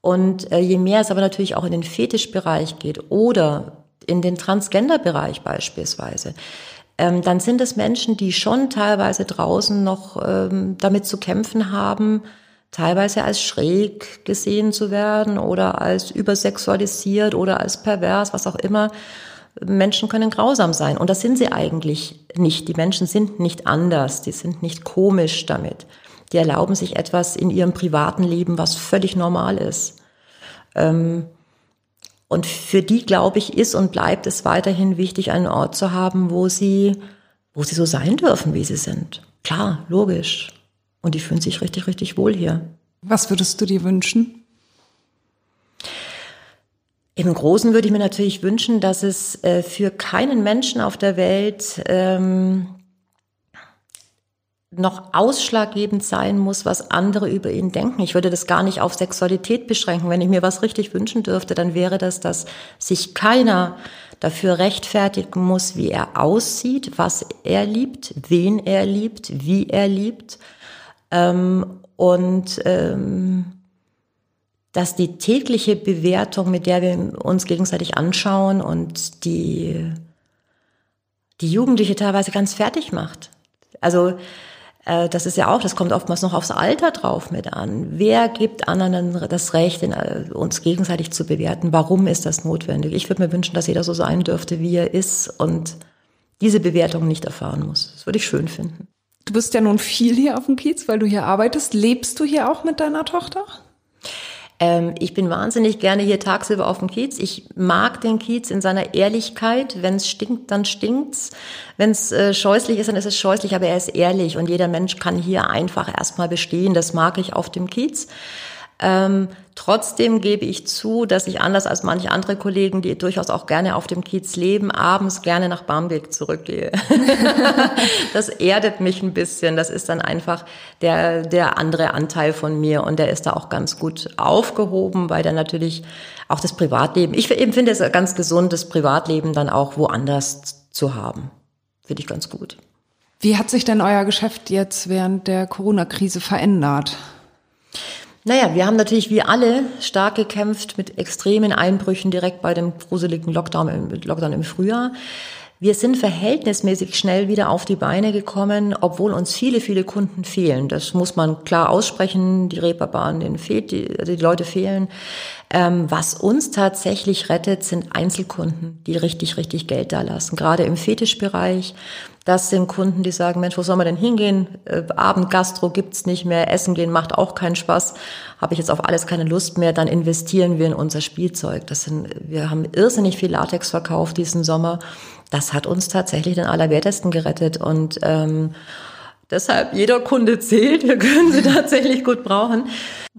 Und äh, je mehr es aber natürlich auch in den Fetischbereich geht oder in den Transgender-Bereich beispielsweise, ähm, dann sind es Menschen, die schon teilweise draußen noch ähm, damit zu kämpfen haben, teilweise als schräg gesehen zu werden oder als übersexualisiert oder als pervers, was auch immer. Menschen können grausam sein. Und das sind sie eigentlich nicht. Die Menschen sind nicht anders. Die sind nicht komisch damit. Die erlauben sich etwas in ihrem privaten Leben, was völlig normal ist. Ähm, und für die, glaube ich, ist und bleibt es weiterhin wichtig, einen Ort zu haben, wo sie, wo sie so sein dürfen, wie sie sind. Klar, logisch. Und die fühlen sich richtig, richtig wohl hier. Was würdest du dir wünschen? Im Großen würde ich mir natürlich wünschen, dass es äh, für keinen Menschen auf der Welt ähm, noch ausschlaggebend sein muss, was andere über ihn denken. Ich würde das gar nicht auf Sexualität beschränken. Wenn ich mir was richtig wünschen dürfte, dann wäre das, dass sich keiner dafür rechtfertigen muss, wie er aussieht, was er liebt, wen er liebt, wie er liebt. Ähm, und ähm, dass die tägliche Bewertung, mit der wir uns gegenseitig anschauen und die, die Jugendliche teilweise ganz fertig macht. Also das ist ja auch, das kommt oftmals noch aufs Alter drauf mit an. Wer gibt anderen das Recht, äh, uns gegenseitig zu bewerten? Warum ist das notwendig? Ich würde mir wünschen, dass jeder so sein dürfte, wie er ist und diese Bewertung nicht erfahren muss. Das würde ich schön finden. Du bist ja nun viel hier auf dem Kiez, weil du hier arbeitest. Lebst du hier auch mit deiner Tochter? Ähm, ich bin wahnsinnig gerne hier tagsüber auf dem Kiez. Ich mag den Kiez in seiner Ehrlichkeit. Wenn es stinkt, dann stinkt's. Wenn es äh, scheußlich ist, dann ist es scheußlich, aber er ist ehrlich und jeder Mensch kann hier einfach erstmal bestehen. Das mag ich auf dem Kiez. Ähm, trotzdem gebe ich zu, dass ich anders als manche andere Kollegen, die durchaus auch gerne auf dem Kiez leben, abends gerne nach Barmbek zurückgehe. das erdet mich ein bisschen. Das ist dann einfach der, der andere Anteil von mir und der ist da auch ganz gut aufgehoben, weil dann natürlich auch das Privatleben, ich empfinde es ganz gesund, das Privatleben dann auch woanders zu haben. Finde ich ganz gut. Wie hat sich denn euer Geschäft jetzt während der Corona-Krise verändert? Naja, wir haben natürlich wie alle stark gekämpft mit extremen Einbrüchen direkt bei dem gruseligen Lockdown, im, Lockdown im Frühjahr. Wir sind verhältnismäßig schnell wieder auf die Beine gekommen, obwohl uns viele, viele Kunden fehlen. Das muss man klar aussprechen. Die Reeperbahn, denen fehlt, die, also die Leute fehlen. Ähm, was uns tatsächlich rettet, sind Einzelkunden, die richtig, richtig Geld da lassen. Gerade im Fetischbereich. Das sind Kunden, die sagen, Mensch, wo soll man denn hingehen? Äh, Abendgastro gibt's nicht mehr, Essen gehen macht auch keinen Spaß. Habe ich jetzt auf alles keine Lust mehr, dann investieren wir in unser Spielzeug. Das sind, wir haben irrsinnig viel Latex verkauft diesen Sommer. Das hat uns tatsächlich den Allerwertesten gerettet und ähm, Deshalb, jeder Kunde zählt, wir können sie tatsächlich gut brauchen.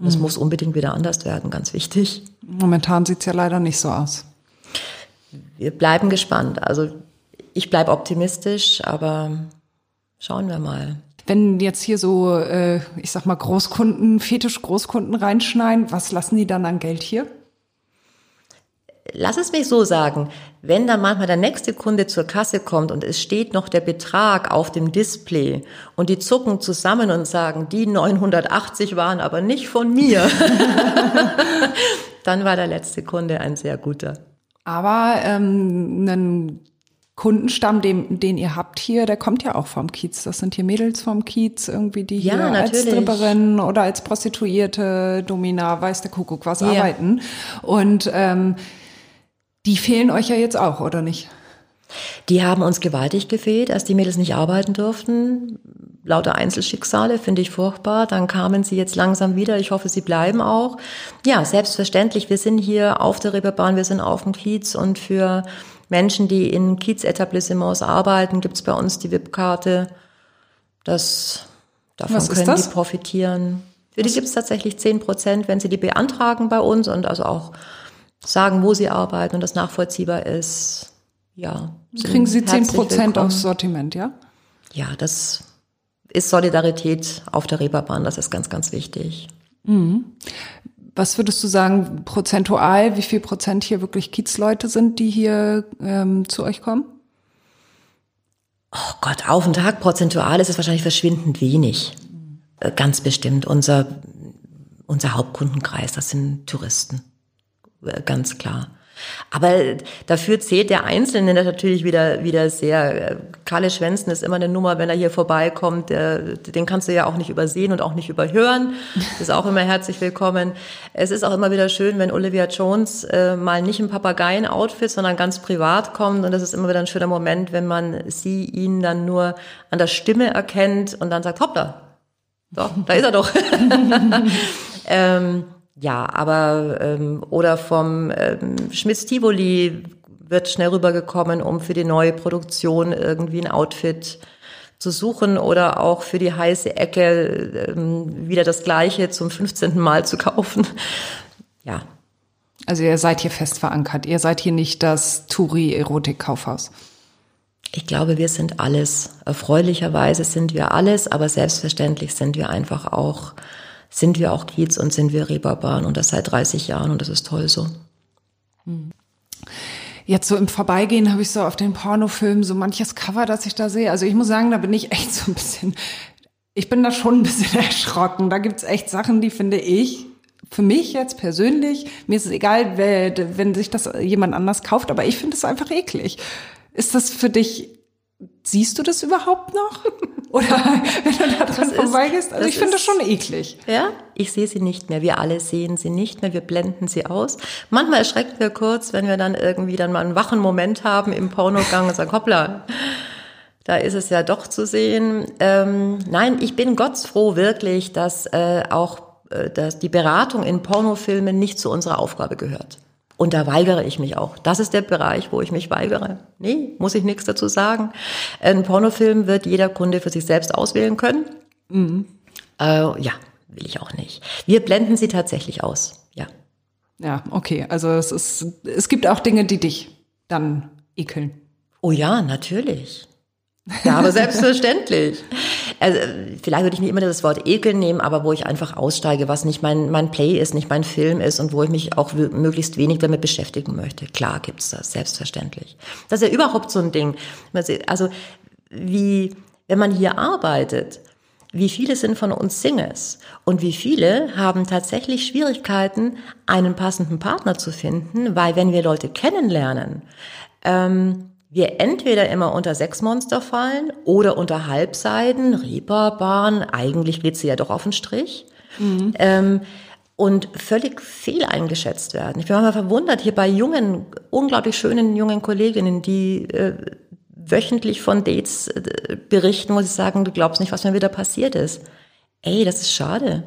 Es muss unbedingt wieder anders werden, ganz wichtig. Momentan sieht's ja leider nicht so aus. Wir bleiben gespannt. Also ich bleibe optimistisch, aber schauen wir mal. Wenn jetzt hier so, äh, ich sag mal, Großkunden, Fetisch-Großkunden reinschneiden, was lassen die dann an Geld hier? lass es mich so sagen, wenn dann manchmal der nächste Kunde zur Kasse kommt und es steht noch der Betrag auf dem Display und die zucken zusammen und sagen, die 980 waren aber nicht von mir, dann war der letzte Kunde ein sehr guter. Aber ähm, ein Kundenstamm, den, den ihr habt hier, der kommt ja auch vom Kiez. Das sind hier Mädels vom Kiez, irgendwie, die hier ja, als Stripperin oder als Prostituierte, Domina, weiß der Kuckuck was ja. arbeiten. Und ähm, die fehlen euch ja jetzt auch, oder nicht? Die haben uns gewaltig gefehlt, als die Mädels nicht arbeiten durften. Lauter Einzelschicksale, finde ich furchtbar. Dann kamen sie jetzt langsam wieder. Ich hoffe, sie bleiben auch. Ja, selbstverständlich. Wir sind hier auf der Reeperbahn, wir sind auf dem Kiez und für Menschen, die in Kiez-Etablissements arbeiten, gibt es bei uns die VIP-Karte. Das, davon Was können die profitieren. Für die gibt es tatsächlich zehn Prozent, wenn sie die beantragen bei uns und also auch sagen, wo sie arbeiten und das nachvollziehbar ist. Ja. Kriegen Sie zehn Prozent aufs Sortiment, ja? Ja, das ist Solidarität auf der Reeperbahn, das ist ganz, ganz wichtig. Mhm. Was würdest du sagen, prozentual, wie viel Prozent hier wirklich Kiezleute sind, die hier ähm, zu euch kommen? Oh Gott, auf den Tag prozentual ist es wahrscheinlich verschwindend wenig. Äh, Ganz bestimmt. Unser, unser Hauptkundenkreis, das sind Touristen. Äh, Ganz klar. Aber dafür zählt der Einzelne natürlich wieder, wieder sehr. Kalle Schwänzen ist immer eine Nummer, wenn er hier vorbeikommt. Den kannst du ja auch nicht übersehen und auch nicht überhören. Ist auch immer herzlich willkommen. Es ist auch immer wieder schön, wenn Olivia Jones äh, mal nicht im Papageien-Outfit, sondern ganz privat kommt. Und das ist immer wieder ein schöner Moment, wenn man sie, ihn dann nur an der Stimme erkennt und dann sagt, hoppla, doch, da ist er doch. ähm, ja, aber ähm, oder vom ähm, Schmitz Tivoli wird schnell rübergekommen, um für die neue Produktion irgendwie ein Outfit zu suchen oder auch für die heiße Ecke ähm, wieder das gleiche zum 15. Mal zu kaufen. Ja, Also ihr seid hier fest verankert. Ihr seid hier nicht das Touri-Erotik-Kaufhaus. ich glaube, wir sind alles. Erfreulicherweise sind wir alles, aber selbstverständlich sind wir einfach auch, sind wir auch Kiez und sind wir Reeperbahn und das seit 30 Jahren und das ist toll so. Jetzt so im Vorbeigehen habe ich so auf den Pornofilmen so manches Cover, das ich da sehe. Also ich muss sagen, da bin ich echt so ein bisschen, ich bin da schon ein bisschen erschrocken. Da gibt's echt Sachen, die finde ich, für mich jetzt persönlich, mir ist es egal, wenn sich das jemand anders kauft, aber ich finde es einfach eklig. Ist das für dich, siehst du das überhaupt noch? Oder wenn du da dran vorbeigehst? Also ich finde das schon eklig. Ja, ich sehe sie nicht mehr. Wir alle sehen sie nicht mehr. Wir blenden sie aus. Manchmal erschrecken wir kurz, wenn wir dann irgendwie dann mal einen wachen Moment haben im Pornogang und sagen, hoppla, da ist es ja doch zu sehen. Ähm, nein, ich bin gottsfroh wirklich, dass äh, auch äh, dass die Beratung in Pornofilmen nicht zu unserer Aufgabe gehört. Und da weigere ich mich auch. Das ist der Bereich, wo ich mich weigere. Nee, muss ich nichts dazu sagen. Ein Pornofilm wird jeder Kunde für sich selbst auswählen können. Äh, ja, will ich auch nicht. Wir blenden sie tatsächlich aus. Ja. Ja, okay. Also es ist, es gibt auch Dinge, die dich dann ekeln. Oh ja, natürlich. Ja, aber selbstverständlich. Also, vielleicht würde ich nicht immer das Wort Ekel nehmen, aber wo ich einfach aussteige, was nicht mein, mein Play ist, nicht mein Film ist und wo ich mich auch möglichst wenig damit beschäftigen möchte. Klar gibt's das, selbstverständlich. Das ist ja überhaupt so ein Ding. Also, wie, wenn man hier arbeitet, wie viele sind von uns Singles und wie viele haben tatsächlich Schwierigkeiten, einen passenden Partner zu finden, weil wenn wir Leute kennenlernen, ähm, wir entweder immer unter Sexmonster fallen oder unter Halbseiden, Reeperbahn, eigentlich geht sie ja doch auf den Strich. Ähm, und völlig fehl eingeschätzt werden. Ich bin manchmal verwundert hier bei jungen, unglaublich schönen jungen Kolleginnen, die äh, wöchentlich von Dates äh, berichten, muss ich sagen, du glaubst nicht, was mir wieder passiert ist. Ey, das ist schade.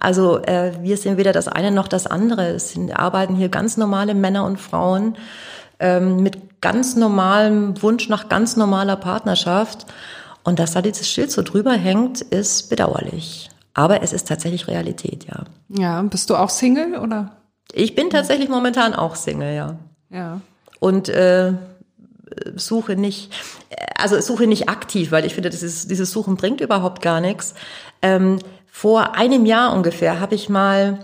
Also äh, wir sind weder das eine noch das andere. Es sind, arbeiten hier ganz normale Männer und Frauen ähm, mit ganz normalem Wunsch nach ganz normaler Partnerschaft. Und dass da dieses Schild so drüber hängt, ist bedauerlich. Aber es ist tatsächlich Realität, ja. Ja, bist du auch Single oder? Ich bin tatsächlich momentan auch Single, ja. Ja. Und äh, suche nicht, also suche nicht aktiv, weil ich finde, dieses, dieses Suchen bringt überhaupt gar nichts. Ähm, vor einem Jahr ungefähr habe ich mal,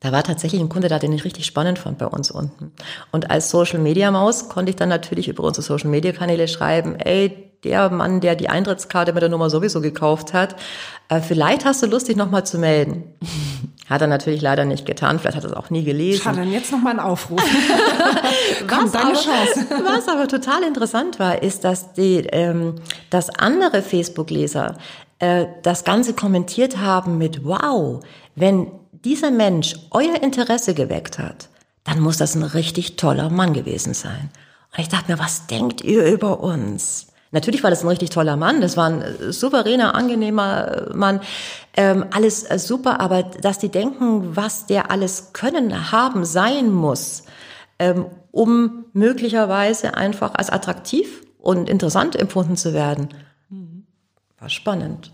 da war tatsächlich ein Kunde da, den ich richtig spannend fand bei uns unten. Und als Social Media Maus konnte ich dann natürlich über unsere Social Media Kanäle schreiben, ey, der Mann, der die Eintrittskarte mit der Nummer sowieso gekauft hat, äh, vielleicht hast du Lust, dich nochmal zu melden. Hat er natürlich leider nicht getan, vielleicht hat er es auch nie gelesen. Schade, dann jetzt noch mal ein Aufruf. Komm, Was aber, Chance. was aber total interessant war, ist, dass die, ähm, dass andere Facebook-Leser äh, das Ganze kommentiert haben mit Wow, wenn dieser Mensch euer Interesse geweckt hat, dann muss das ein richtig toller Mann gewesen sein. Und ich dachte mir, was denkt ihr über uns? Natürlich war das ein richtig toller Mann, das war ein äh, souveräner, angenehmer äh, Mann, ähm, alles äh, super, aber dass die denken, was der alles können, haben, sein muss, ähm, um möglicherweise einfach als attraktiv und interessant empfunden zu werden. War spannend.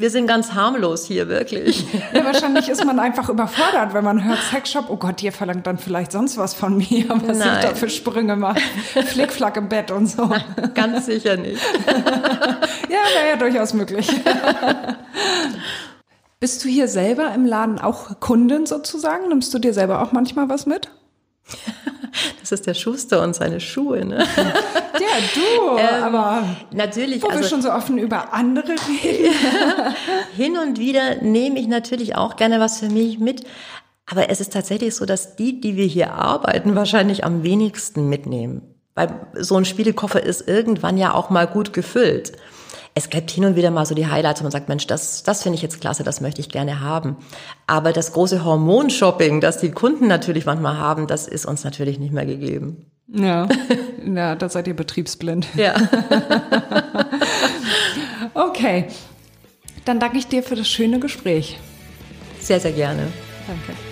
Wir sind ganz harmlos hier, wirklich. Ja, wahrscheinlich ist man einfach überfordert, wenn man hört Sexshop. Oh Gott, ihr verlangt dann vielleicht sonst was von mir, was ich Nein. da für Sprünge mache. Flickflack im Bett und so. ganz sicher nicht. Ja, wäre ja durchaus möglich. Bist du hier selber im Laden auch Kundin sozusagen? Nimmst du dir selber auch manchmal was mit? Das ist der Schuster und seine Schuhe. Ne? Ja, du, Ähm, aber Natürlich, wo wir also schon so offen über andere reden. hin und wieder nehme ich natürlich auch gerne was für mich mit. Aber es ist tatsächlich so, dass die, die wir hier arbeiten, wahrscheinlich am wenigsten mitnehmen. Weil so ein Spiegelkoffer ist irgendwann ja auch mal gut gefüllt. Es gibt hin und wieder mal so die Highlights, wo man sagt, Mensch, das, das finde ich jetzt klasse, das möchte ich gerne haben. Aber das große Hormonshopping, das die Kunden natürlich manchmal haben, das ist uns natürlich nicht mehr gegeben. Ja, ja, da seid ihr betriebsblind. Ja. Okay, dann danke ich dir für das schöne Gespräch. Sehr, sehr gerne. Danke.